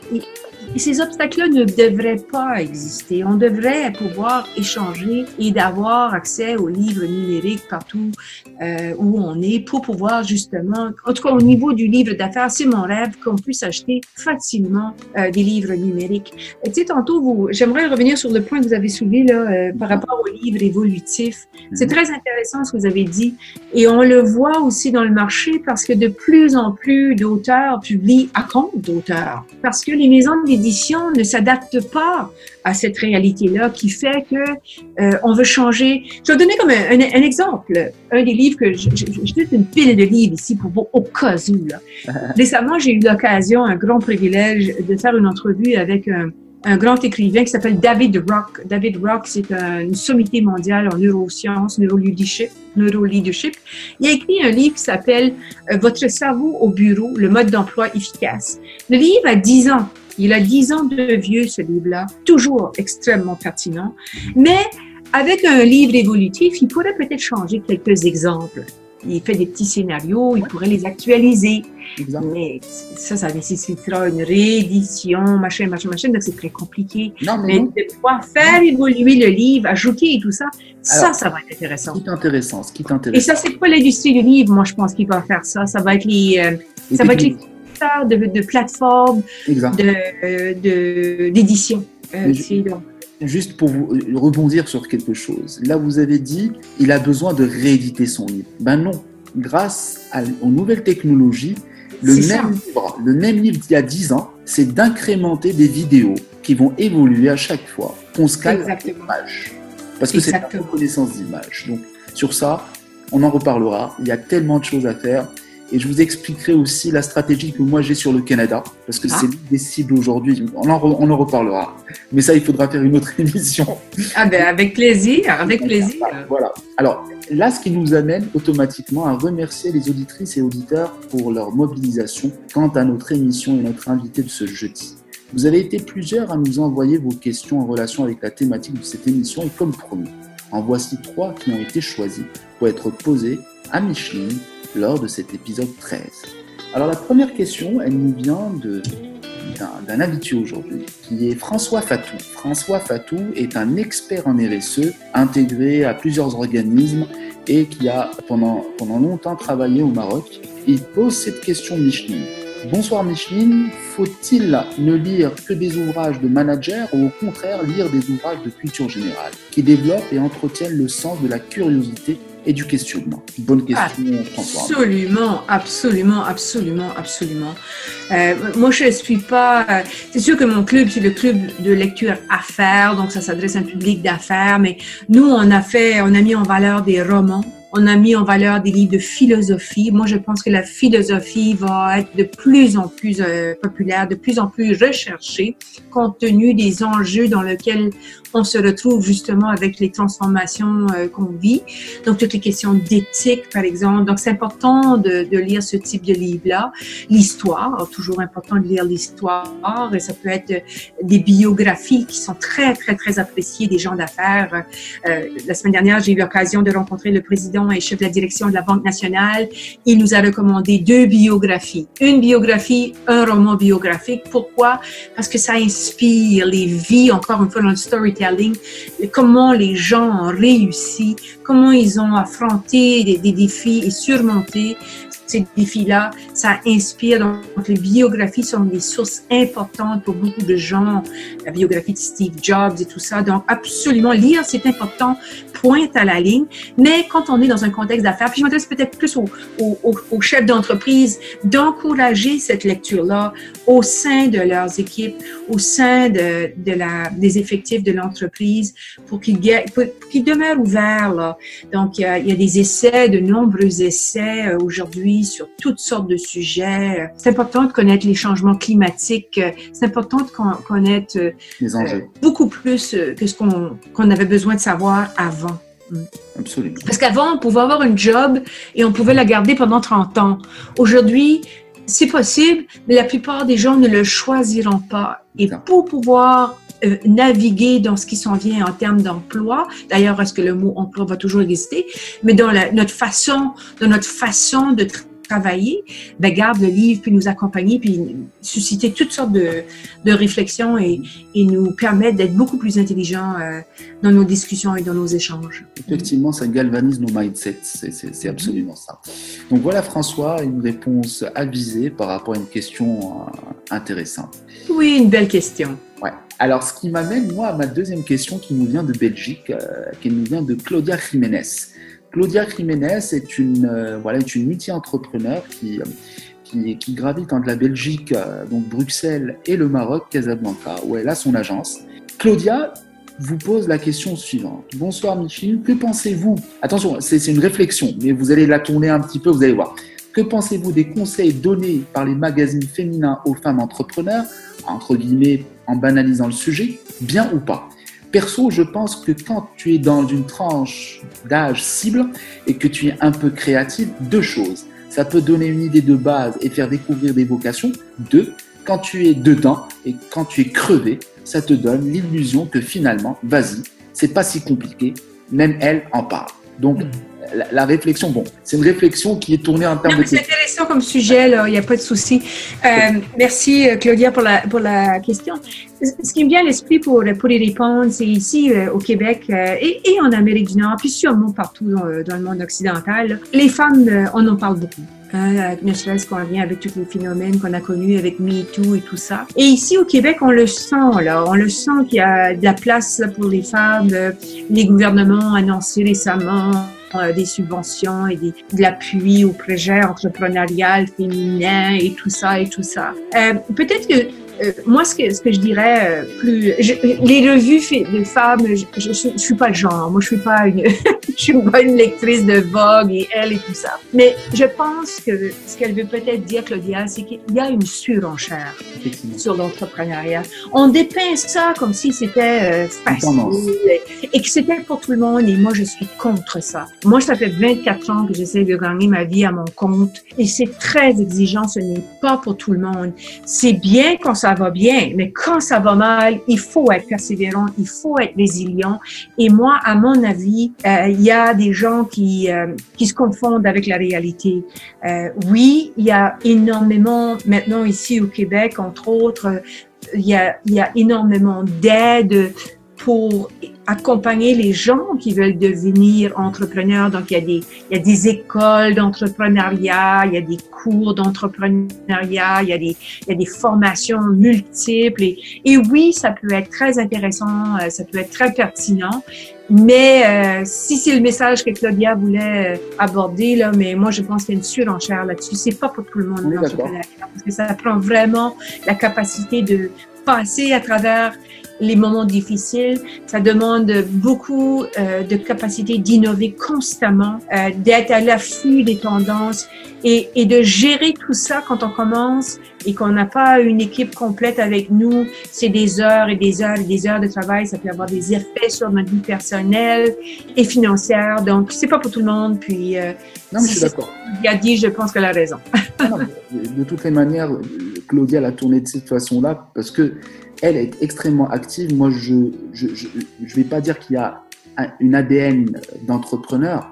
ces obstacles-là ne devraient pas exister. On devrait pouvoir échanger et d'avoir accès aux livres numériques partout euh, où on est pour pouvoir justement, en tout cas au niveau du livre d'affaires, c'est mon rêve qu'on puisse acheter facilement euh, des livres numériques. Et, tu sais, tantôt, vous, j'aimerais revenir sur le point que vous avez soulevé là, euh, par rapport aux livres évolutifs. C'est mhm. très intéressant ce que vous avez dit et on le voit aussi dans le marché parce que de plus en plus d'auteurs publient à compte d'auteurs parce que les maisons d'édition ne s'adaptent pas à cette réalité-là qui fait que euh, on veut changer. Je vais donner comme un, un, exemple. Un des livres que je, je, je une pile de livres ici pour vous au cas où. Là. [LAUGHS] Récemment, j'ai eu l'occasion, un grand privilège, de faire une entrevue avec un, un grand écrivain qui s'appelle David Rock. David Rock, c'est une sommité mondiale en neurosciences, neuroleadership, neuroleadership. Il a écrit un livre qui s'appelle euh, Votre cerveau au bureau, le mode d'emploi efficace. Le livre a 10 ans. Il a 10 ans de vieux, ce livre-là, toujours extrêmement pertinent. Mais avec un livre évolutif, il pourrait peut-être changer quelques exemples il fait des petits scénarios, il pourrait les actualiser. Mais ça, ça nécessitera une réédition, machin, machin, machin, donc c'est très compliqué. mais, de pouvoir faire évoluer le livre, ajouter et tout ça, ça, ça va être intéressant. Ce qui est intéressant, ce qui est intéressant. Et ça, c'est pas l'industrie du livre, moi, je pense qu'il va faire ça. Ça va être les, euh, ça va être les de, de plateformes, de, d'édition. Euh, juste pour vous euh, rebondir sur quelque chose. Là, vous avez dit, il a besoin de rééditer son livre. Ben non, grâce aux nouvelles technologies, le même, livre, le même livre d'il y a 10 ans, c'est d'incrémenter des vidéos qui vont évoluer à chaque fois qu'on scale l'image. Parce que c'est la reconnaissance d'image. Donc, sur ça, on en reparlera. Il y a tellement de choses à faire. Et je vous expliquerai aussi la stratégie que moi j'ai sur le Canada, parce que ah. c'est l'une des cibles aujourd'hui. On en, on en reparlera. Mais ça, il faudra faire une autre [LAUGHS] émission. Ah ben, avec plaisir, avec plaisir. Voilà. Alors, là, ce qui nous amène automatiquement à remercier les auditrices et auditeurs pour leur mobilisation quant à notre émission et notre invité de ce jeudi. Vous avez été plusieurs à nous envoyer vos questions en relation avec la thématique de cette émission et comme promis, en voici trois qui ont été choisis pour être posées à Micheline lors de cet épisode 13. Alors la première question, elle nous vient d'un, habitué aujourd'hui, qui est François Fatou. François Fatou est un expert en RSE, intégré à plusieurs organismes et qui a pendant, pendant longtemps travaillé au Maroc. Il pose cette question Micheline. Bonsoir Micheline, faut-il ne lire que des ouvrages de managers ou au contraire lire des ouvrages de culture générale qui développent et entretiennent le sens de la curiosité questionnement Bonne question. Absolument, absolument, absolument, absolument. Euh, moi, je ne suis pas. C'est sûr que mon club, c'est le club de lecture affaires, donc ça s'adresse à un public d'affaires, mais nous, on a fait, on a mis en valeur des romans on a mis en valeur des livres de philosophie. Moi, je pense que la philosophie va être de plus en plus euh, populaire, de plus en plus recherchée, compte tenu des enjeux dans lesquels on se retrouve justement avec les transformations euh, qu'on vit. Donc, toutes les questions d'éthique, par exemple. Donc, c'est important de, de, lire ce type de livre-là. L'histoire, toujours important de lire l'histoire. Et ça peut être des biographies qui sont très, très, très appréciées des gens d'affaires. Euh, la semaine dernière, j'ai eu l'occasion de rencontrer le président direction et chef de la direction de la Banque nationale. Il nous a recommandé deux biographies. Une biographie, un roman biographique. Pourquoi? Parce que ça inspire les vies, encore une fois, dans le storytelling, comment les gens ont réussi, comment ils ont affronté des défis et surmonté ces défis-là, ça inspire. Donc, les biographies sont des sources importantes pour beaucoup de gens. La biographie de Steve Jobs et tout ça. Donc, absolument, lire, c'est important, pointe à la ligne. Mais quand on est dans un contexte d'affaires, puis je m'adresse peut-être plus aux, chefs d'entreprise, d'encourager cette lecture-là au sein de leurs équipes, au sein de, des effectifs de l'entreprise pour qu'ils qu demeurent ouverts. Donc, il y, a, des essais, de nombreux essais euh, sur toutes sortes de sujets. C'est important de connaître les changements climatiques. C'est important de connaître euh, les enjeux. Euh, beaucoup plus euh, que ce qu'on avait besoin de savoir avant. Mm. Absolument. Parce qu'avant, on pouvait avoir une job et on pouvait la garder pendant 30 ans. Aujourd'hui, c'est possible, mais la plupart des gens ne le choisiront pas. Et pour pouvoir euh, naviguer dans ce qui s'en vient en termes d'emploi. D'ailleurs, est-ce que le mot emploi va toujours exister? Mais dans la, notre façon, dans notre façon de travailler, ben, garde le livre, puis nous accompagner, puis susciter toutes sortes de, de réflexions et, et, nous permettre d'être beaucoup plus intelligents euh, dans nos discussions et dans nos échanges. Effectivement, ça galvanise nos mindsets, c'est absolument ça. Donc voilà François, une réponse avisée par rapport à une question euh, intéressante. Oui, une belle question. Ouais. Alors, ce qui m'amène, moi, à ma deuxième question qui nous vient de Belgique, euh, qui nous vient de Claudia Jiménez. Claudia Jiménez est une, euh, voilà, multi-entrepreneur qui, euh, qui, qui, gravite entre la Belgique, euh, donc Bruxelles, et le Maroc, Casablanca, où elle a son agence. Claudia vous pose la question suivante. Bonsoir Michel, que pensez-vous? Attention, c'est une réflexion, mais vous allez la tourner un petit peu, vous allez voir. Que pensez-vous des conseils donnés par les magazines féminins aux femmes entrepreneurs, entre guillemets, en banalisant le sujet, bien ou pas? Perso, je pense que quand tu es dans une tranche d'âge cible et que tu es un peu créatif, deux choses. Ça peut donner une idée de base et faire découvrir des vocations. Deux, quand tu es dedans et quand tu es crevé, ça te donne l'illusion que finalement, vas-y, c'est pas si compliqué. Même elle en parle. Donc, mm la, réflexion, bon, c'est une réflexion qui est tournée en termes de. C'est intéressant comme sujet, il n'y a pas de souci. Euh, merci, euh, Claudia, pour la, pour la question. Ce qui me vient à l'esprit pour, pour y répondre, c'est ici euh, au Québec et, et, en Amérique du Nord, puis sûrement partout dans, dans le monde occidental, les femmes, on en parle beaucoup. Hein, ne serait-ce qu'on vient avec tous les phénomènes qu'on a connus avec MeToo et tout ça. Et ici au Québec, on le sent, là. On le sent qu'il y a de la place pour les femmes. Les gouvernements ont annoncé récemment euh, des subventions et de l'appui au projet entrepreneurial féminin et tout ça et tout ça. Euh, Peut-être que euh, moi, ce que, ce que je dirais euh, plus, les revues de femmes, je, je, suis pas le genre. Moi, je suis pas une, [LAUGHS] je suis pas une lectrice de Vogue et elle et tout ça. Mais je pense que ce qu'elle veut peut-être dire, Claudia, c'est qu'il y a une surenchère sur l'entrepreneuriat. On dépeint ça comme si c'était euh, facile et, que c'était pour tout le monde. Et moi, je suis contre ça. Moi, ça fait 24 ans que j'essaie de gagner ma vie à mon compte et c'est très exigeant. Ce n'est pas pour tout le monde. C'est bien qu'on ça va bien, mais quand ça va mal, il faut être persévérant, il faut être résilient. Et moi, à mon avis, euh, il y a des gens qui, euh, qui se confondent avec la réalité. Euh, oui, il y a énormément, maintenant ici au Québec, entre autres, il y a, y a énormément d'aide pour accompagner les gens qui veulent devenir entrepreneurs. Donc, il y a des, il y a des écoles d'entrepreneuriat, il y a des cours d'entrepreneuriat, il y a des, il y a des formations multiples. Et, et oui, ça peut être très intéressant, euh, ça peut être très pertinent. Mais euh, si c'est le message que Claudia voulait euh, aborder, là, mais moi je pense qu'il y a une surenchère là-dessus. C'est pas pour tout le monde oui, parce que ça prend vraiment la capacité de passer à travers les moments difficiles. Ça demande beaucoup euh, de capacité d'innover constamment, euh, d'être à l'affût des tendances et, et, de gérer tout ça quand on commence et qu'on n'a pas une équipe complète avec nous. C'est des heures et des heures et des heures de travail. Ça peut avoir des effets sur notre vie personnelle et financière. Donc, c'est pas pour tout le monde. Puis, euh, non, mais je suis d'accord. Il a dit, je pense qu'elle a raison. non, de toutes les manières, Claudia l'a tourné de cette façon-là parce que elle est extrêmement active. Moi, je ne je, je, je vais pas dire qu'il y a une ADN d'entrepreneur.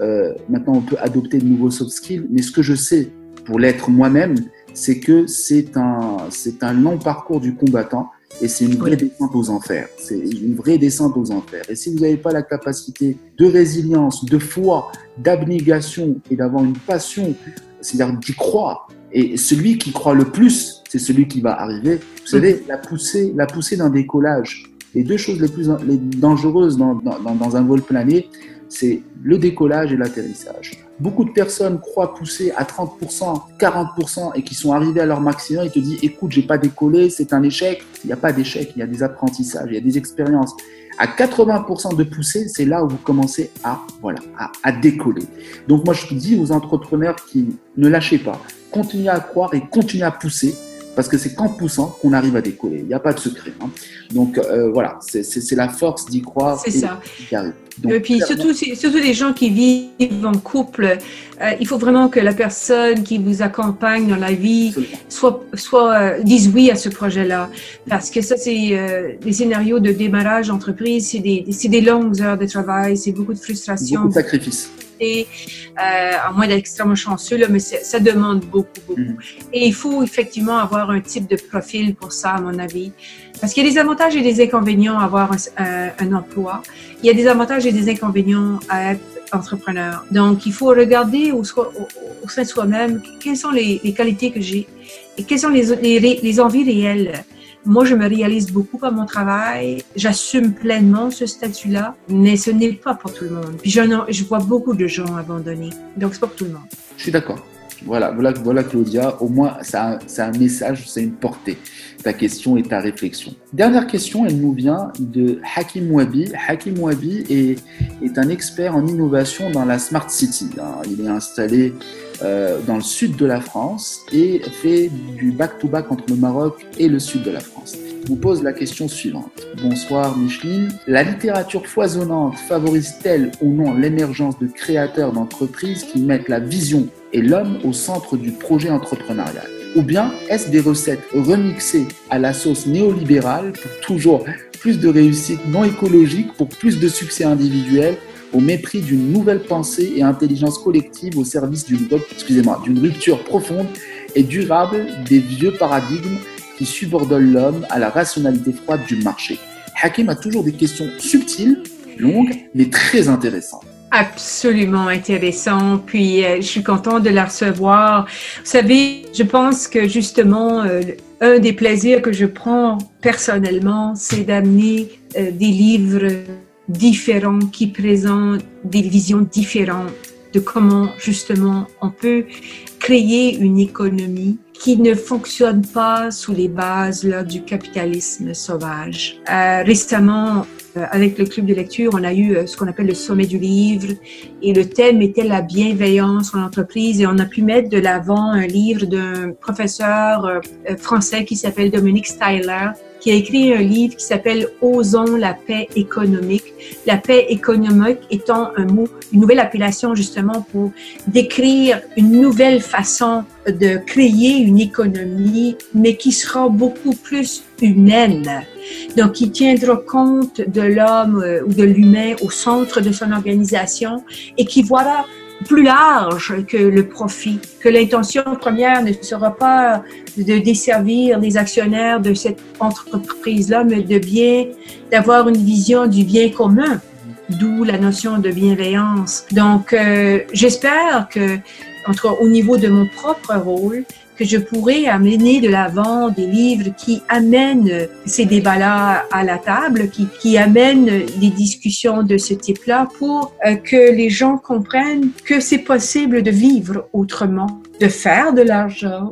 Euh, maintenant, on peut adopter de nouveaux soft skills, mais ce que je sais pour l'être moi-même, c'est que c'est un, c'est un long parcours du combattant et c'est une vraie descente aux enfers. C'est une vraie descente aux enfers. Et si vous n'avez pas la capacité de résilience, de foi, d'abnégation et d'avoir une passion, c'est-à-dire d'y croire, et celui qui croit le plus, c'est celui qui va arriver. Vous savez, la poussée, la poussée d'un décollage, les deux choses les plus les dangereuses dans, dans, dans un vol plané, c'est le décollage et l'atterrissage. Beaucoup de personnes croient pousser à 30%, 40% et qui sont arrivés à leur maximum et te disent écoute, j'ai pas décollé, c'est un échec. Il n'y a pas d'échec, il y a des apprentissages, il y a des expériences. À 80% de pousser, c'est là où vous commencez à, voilà, à, à décoller. Donc moi, je dis aux entrepreneurs qui ne lâchez pas, continuez à croire et continuez à pousser parce que c'est qu'en poussant qu'on arrive à décoller. Il n'y a pas de secret. Hein. Donc euh, voilà, c'est la force d'y croire. C'est ça. et puis surtout, surtout les gens qui vivent en couple, euh, il faut vraiment que la personne qui vous accompagne dans la vie soit, soit euh, dise oui à ce projet-là. Parce que ça, c'est des scénarios de démarrage d'entreprise, c'est des, des longues heures de travail, c'est beaucoup de frustration. Beaucoup de sacrifices euh, à moins d'être extrêmement chanceux, là, mais ça demande beaucoup, beaucoup. Mm. Et il faut effectivement avoir un type de profil pour ça, à mon avis. Parce qu'il y a des avantages et des inconvénients à avoir un, un, emploi. Il y a des avantages et des inconvénients à être entrepreneur. Donc, il faut regarder au, au, sein de soi-même quelles sont les, les qualités que j'ai et quelles sont les, les, les envies réelles moi, je me réalise beaucoup par mon travail. J'assume pleinement ce statut-là, mais ce n'est pas pour tout le monde. Puis je, vois beaucoup de gens abandonnés. Donc, c'est pas pour tout le monde. Je suis d'accord. Voilà, voilà, Claudia, au moins ça, a un message, c'est une portée, ta question et ta réflexion. Dernière question, elle nous vient de Hakim Wabi. Hakim Wabi est, est un expert en innovation dans la Smart City. Hein. Il est installé euh, dans le sud de la France et fait du back-to-back entre le Maroc et le sud de la France. Vous pose la question suivante. Bonsoir Micheline. La littérature foisonnante favorise-t-elle ou non l'émergence de créateurs d'entreprises qui mettent la vision et l'homme au centre du projet entrepreneurial? Ou bien est-ce des recettes remixées à la sauce néolibérale pour toujours plus de réussite non écologique, pour plus de succès individuel au mépris d'une nouvelle pensée et intelligence collective au service d'une d'une rupture profonde et durable des vieux paradigmes qui subordonnent l'homme à la rationalité froide du marché. Hakim a toujours des questions subtiles, longues, mais très intéressantes. Absolument intéressant. Puis euh, je suis contente de la recevoir. Vous savez, je pense que justement, euh, un des plaisirs que je prends personnellement, c'est d'amener euh, des livres différents qui présentent des visions différentes de comment justement on peut créer une économie qui ne fonctionne pas sous les bases là, du capitalisme sauvage. Euh, récemment, euh, avec le club de lecture, on a eu euh, ce qu'on appelle le sommet du livre et le thème était la bienveillance en entreprise et on a pu mettre de l'avant un livre d'un professeur français qui s'appelle Dominique Styler qui a écrit un livre qui s'appelle Osons la paix économique. La paix économique étant un mot, une nouvelle appellation justement pour décrire une nouvelle façon de créer une économie, mais qui sera beaucoup plus humaine. Donc, qui tiendra compte de l'homme euh, ou de l'humain au centre de son organisation et qui voilà plus large que le profit, que l'intention première ne sera pas de desservir les actionnaires de cette entreprise-là, mais de bien, d'avoir une vision du bien commun, d'où la notion de bienveillance. Donc, euh, j'espère que, entre au niveau de mon propre rôle, que je pourrais amener de l'avant des livres qui amènent ces débats-là à la table, qui, amènent des discussions de ce type-là pour euh, que les gens comprennent que c'est possible de vivre autrement, de faire de l'argent,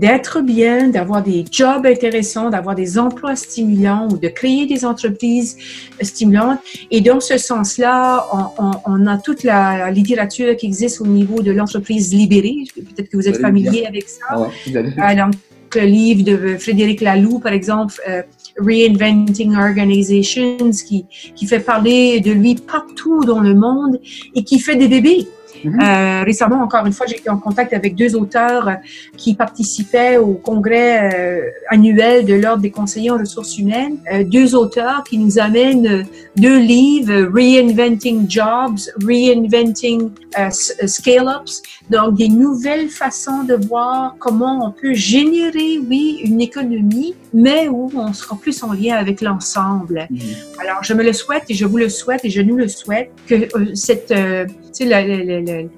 d'être bien, d'avoir des jobs intéressants, d'avoir des emplois stimulants ou de créer des entreprises stimulantes. Et dans ce sens-là, on, on, on, a toute la littérature qui existe au niveau de l'entreprise libérée. Peut-être que vous êtes familier avec ça. Ah ouais, donc, le livre de Frédéric Laloux, par exemple, euh, Reinventing Organizations, qui, qui fait parler de lui partout dans le monde et qui fait des bébés Mhm. Euh, récemment, encore une fois, j'ai été en contact avec deux auteurs qui participaient au congrès euh, annuel de l'Ordre des conseillers en ressources humaines. Euh, deux auteurs qui nous amènent deux livres, Reinventing Jobs, Reinventing Scale-Ups, donc des nouvelles façons de voir comment on peut générer, oui, une économie, mais où on sera plus en lien avec l'ensemble. Mhm. Alors, je me le souhaite et je vous le souhaite et je nous le souhaite que cette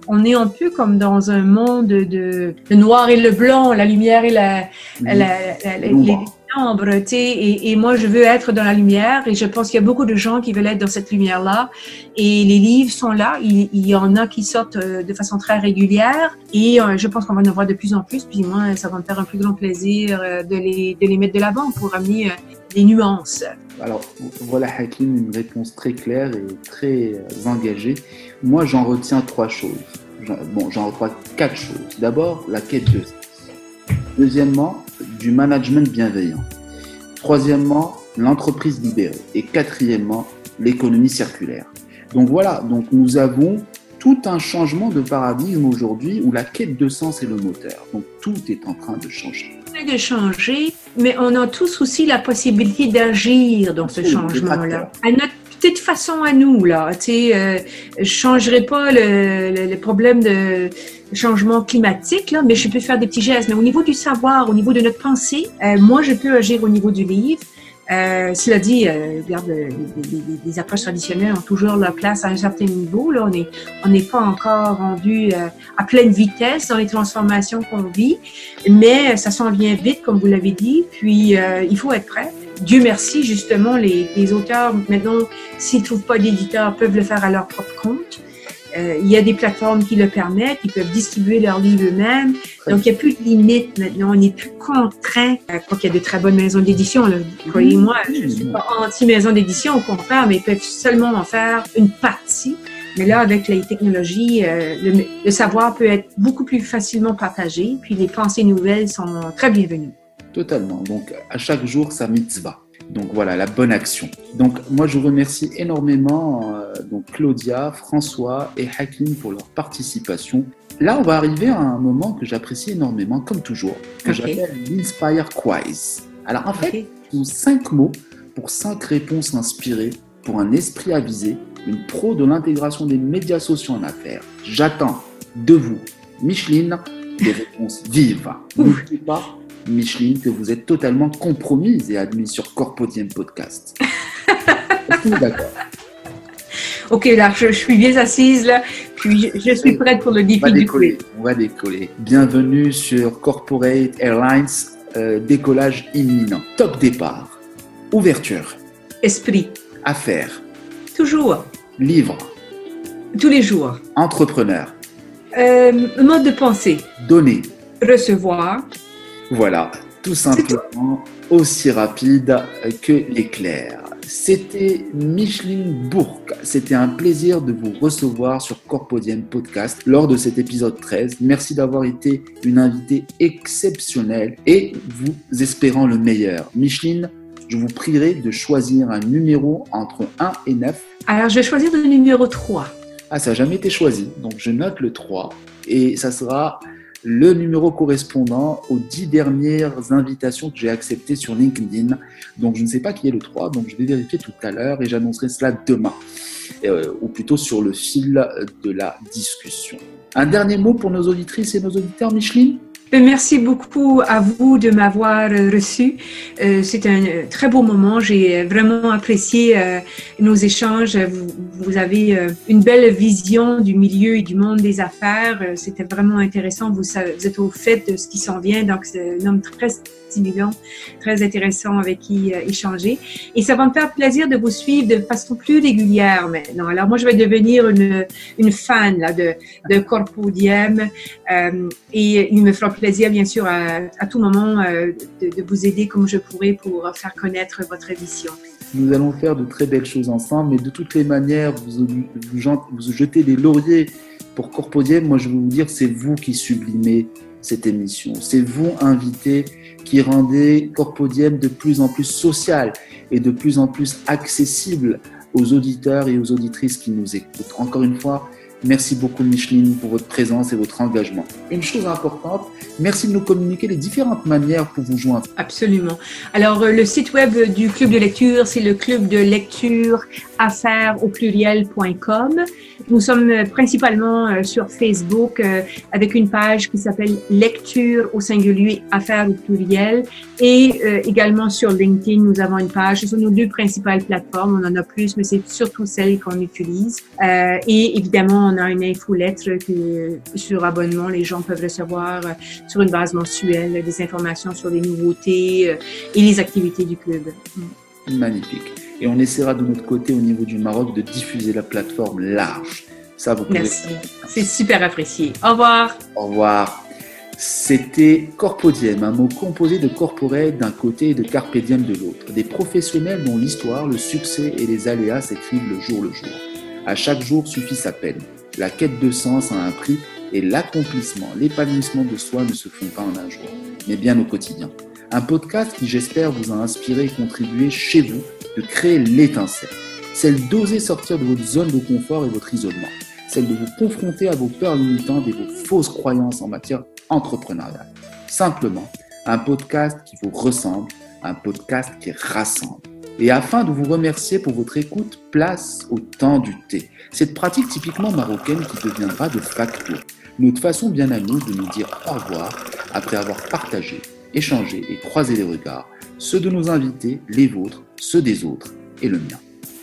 on est un peu comme dans un monde de, noir et le blanc, la lumière et la, les ombres, et, et, moi je veux être dans la lumière et je pense qu'il y a beaucoup de gens qui veulent être dans cette lumière-là et les livres sont là, il, y en a qui sortent euh, de façon très régulière et euh, je pense qu'on va en voir de plus en plus, puis moi ça va me faire un plus grand plaisir euh, de les, de les mettre de l'avant pour amener des nuances. Alors voilà Hakim, une réponse très claire et très engagée. Moi, j'en retiens trois choses. Bon, j'en retiens quatre choses. D'abord, la quête de. Deuxièmement, du management bienveillant. Troisièmement, l'entreprise libérée. Et quatrièmement, l'économie circulaire. Donc voilà, donc nous avons tout un changement de paradigme aujourd'hui où la quête de sens est le moteur. Donc tout est en train de changer. De changer, mais on a tous aussi la possibilité d'agir dans ce changement-là. À notre petite façon à nous, là. Tu sais, euh, je changerai pas le, le, problème de changement climatique, là, mais je peux faire des petits gestes. Mais au niveau du savoir, au niveau de notre pensée, euh, moi, je peux agir au niveau du livre. Euh, cela dit, euh, regarde, les, les, les, approches traditionnelles ont toujours leur place à un certain niveau. Là, on n'est on n'est pas encore rendu euh, à pleine vitesse dans les transformations qu'on vit, mais ça s'en vient vite, comme vous l'avez dit. Puis, euh, il faut être prêt. Dieu merci, justement, les, les auteurs, maintenant, s'ils trouvent pas d'éditeur, peuvent le faire à leur propre compte. Euh, il y a des plateformes qui le permettent, ils peuvent distribuer leurs livres eux-mêmes. Donc, il n'y a plus de limites maintenant. On n'est plus contraint. Je crois qu'il y a de très bonnes maisons d'édition. Croyez-moi, je ne suis pas anti-maison d'édition, au contraire, mais ils peuvent seulement en faire une partie. Mais là, avec les technologies, euh, le, le, savoir peut être beaucoup plus facilement partagé, puis les pensées nouvelles sont très bienvenues. Totalement. Donc, à chaque jour, ça mitzvah. Donc voilà, la bonne action. Donc moi je vous remercie énormément euh, donc Claudia, François et Hakim pour leur participation. Là, on va arriver à un moment que j'apprécie énormément, comme toujours, que j'appelle l'Inspire Quiz. Alors en fait, sont cinq mots pour cinq réponses inspirées pour un esprit avisé, une pro de l'intégration des médias sociaux en affaires. J'attends de vous, Micheline, des réponses vives. N'oubliez pas, Micheline, que vous êtes totalement compromise et admise sur Corpodium Podcast. [LAUGHS] d'accord? Ok, là, je, suis bien assise, là, puis je, suis prête pour le défi du quiz. On va décoller. Bienvenue sur Corporate Airlines, euh, décollage imminent. Top départ. Ouverture. Esprit. Affaires. Toujours. Livre. Tous les jours. Entrepreneur. Euh, mode de pensée. Donner. Recevoir. Voilà, tout simplement aussi rapide que l'éclair. C'était Micheline Bourque. C'était un plaisir de vous recevoir sur Corpodium Podcast lors de cet épisode 13. Merci d'avoir été une invitée exceptionnelle et vous espérant le meilleur. Micheline, je vous prierai de choisir un numéro entre 1 et 9. Alors, je vais choisir le numéro 3. Ah, ça n'a jamais été choisi. Donc, je note le 3 et ça sera le numéro correspondant aux dix dernières invitations que j'ai acceptées sur LinkedIn. Donc je ne sais pas qui est le 3, donc je vais vérifier tout à l'heure et j'annoncerai cela demain, euh, ou plutôt sur le fil de la discussion. Un dernier mot pour nos auditrices et nos auditeurs, Micheline? Merci beaucoup à vous de m'avoir reçu. Euh, c'est un très beau moment. J'ai vraiment apprécié euh, nos échanges. Vous, avez euh, une belle vision du milieu et du monde des affaires. C'était vraiment intéressant. Vous, êtes au fait de ce qui s'en vient. Donc, c'est un homme très très intéressant avec qui échanger. Et ça va me faire plaisir de vous suivre de façon plus régulière maintenant. Alors, moi, je vais devenir une, une fan là, de, de Corpodium et il me fera plaisir, bien sûr, à, tout moment euh, de, vous aider comme je pourrai pour faire connaître votre émission. Nous allons faire de très belles choses ensemble, mais de toutes les manières, vous, vous, jetez des lauriers pour Corpodium. Moi, je veux vous dire, c'est vous qui sublimez cette émission. C'est vous, invité, qui rendez Corpodium de plus en plus social et de plus en plus accessible aux auditeurs et aux auditrices qui nous écoutent. Encore une fois, Merci beaucoup Micheline pour votre présence et votre engagement. Une chose importante, merci de nous communiquer les différentes manières pour vous joindre. Absolument. Alors, euh, le site web du club de lecture, c'est le club de lecture affaires au pluriel.com. Nous sommes euh, principalement euh, sur Facebook avec une page qui s'appelle Lecture au singulier affaires au pluriel et également sur LinkedIn, nous avons une page. Ce sont nos deux principales plateformes. On en a plus, mais c'est surtout celles qu'on utilise. et évidemment, on a une infolettre que sur abonnement, les gens peuvent recevoir euh, sur une base mensuelle des informations sur les nouveautés euh, et les activités du club. Mm. Magnifique. Et on essaiera de notre côté au niveau du Maroc de diffuser la plateforme large. Ça, vous pouvez... Merci. C'est super apprécié. Au revoir. Au revoir. C'était Corpodiem, un mot composé de corporate d'un côté et de carpe de l'autre. Des professionnels dont l'histoire, le succès et les aléas s'écrivent le jour le jour. À chaque jour suffit sa peine. La quête de sens a un prix et l'accomplissement, l'épanouissement de soi ne se font pas en un jour, mais bien au quotidien. Un podcast qui, j'espère, vous a inspiré et contribué chez vous de créer l'étincelle. Celle d'oser sortir de votre zone de confort et votre isolement. Celle de vous confronter à vos peurs limitantes et vos fausses croyances en matière entrepreneuriale. Simplement, un podcast qui vous ressemble, un podcast qui rassemble. Et afin de vous remercier pour votre écoute, place au temps du thé. Cette pratique typiquement marocaine qui deviendra de facto notre façon bien à nous de nous dire au revoir après avoir partagé, échangé et croisé les regards, ceux de nos invités, les vôtres, ceux des autres et le mien.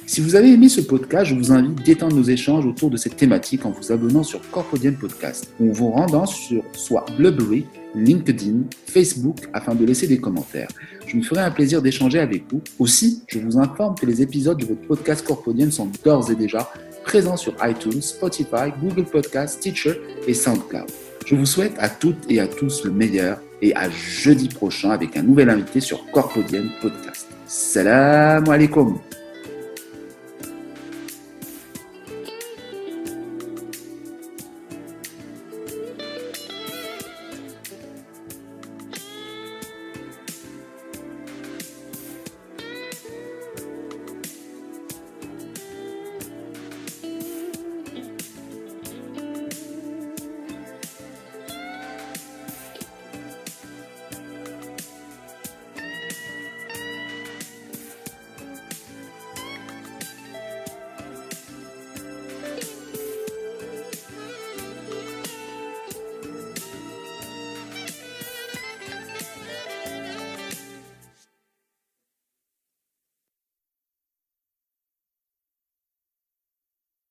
Si vous avez aimé ce podcast, je vous invite d'étendre nos échanges autour de cette thématique en vous abonnant sur Corpodian Podcast ou en vous rendant sur soit Blueberry, LinkedIn, Facebook afin de laisser des commentaires. Je me ferai un plaisir d'échanger avec vous. Aussi, je vous informe que les épisodes de votre podcast Corpodian sont d'ores et déjà présents sur iTunes, Spotify, Google Podcasts, Teacher et SoundCloud. Je vous souhaite à toutes et à tous le meilleur et à jeudi prochain avec un nouvel invité sur Corpodian Podcast. Salam alaikum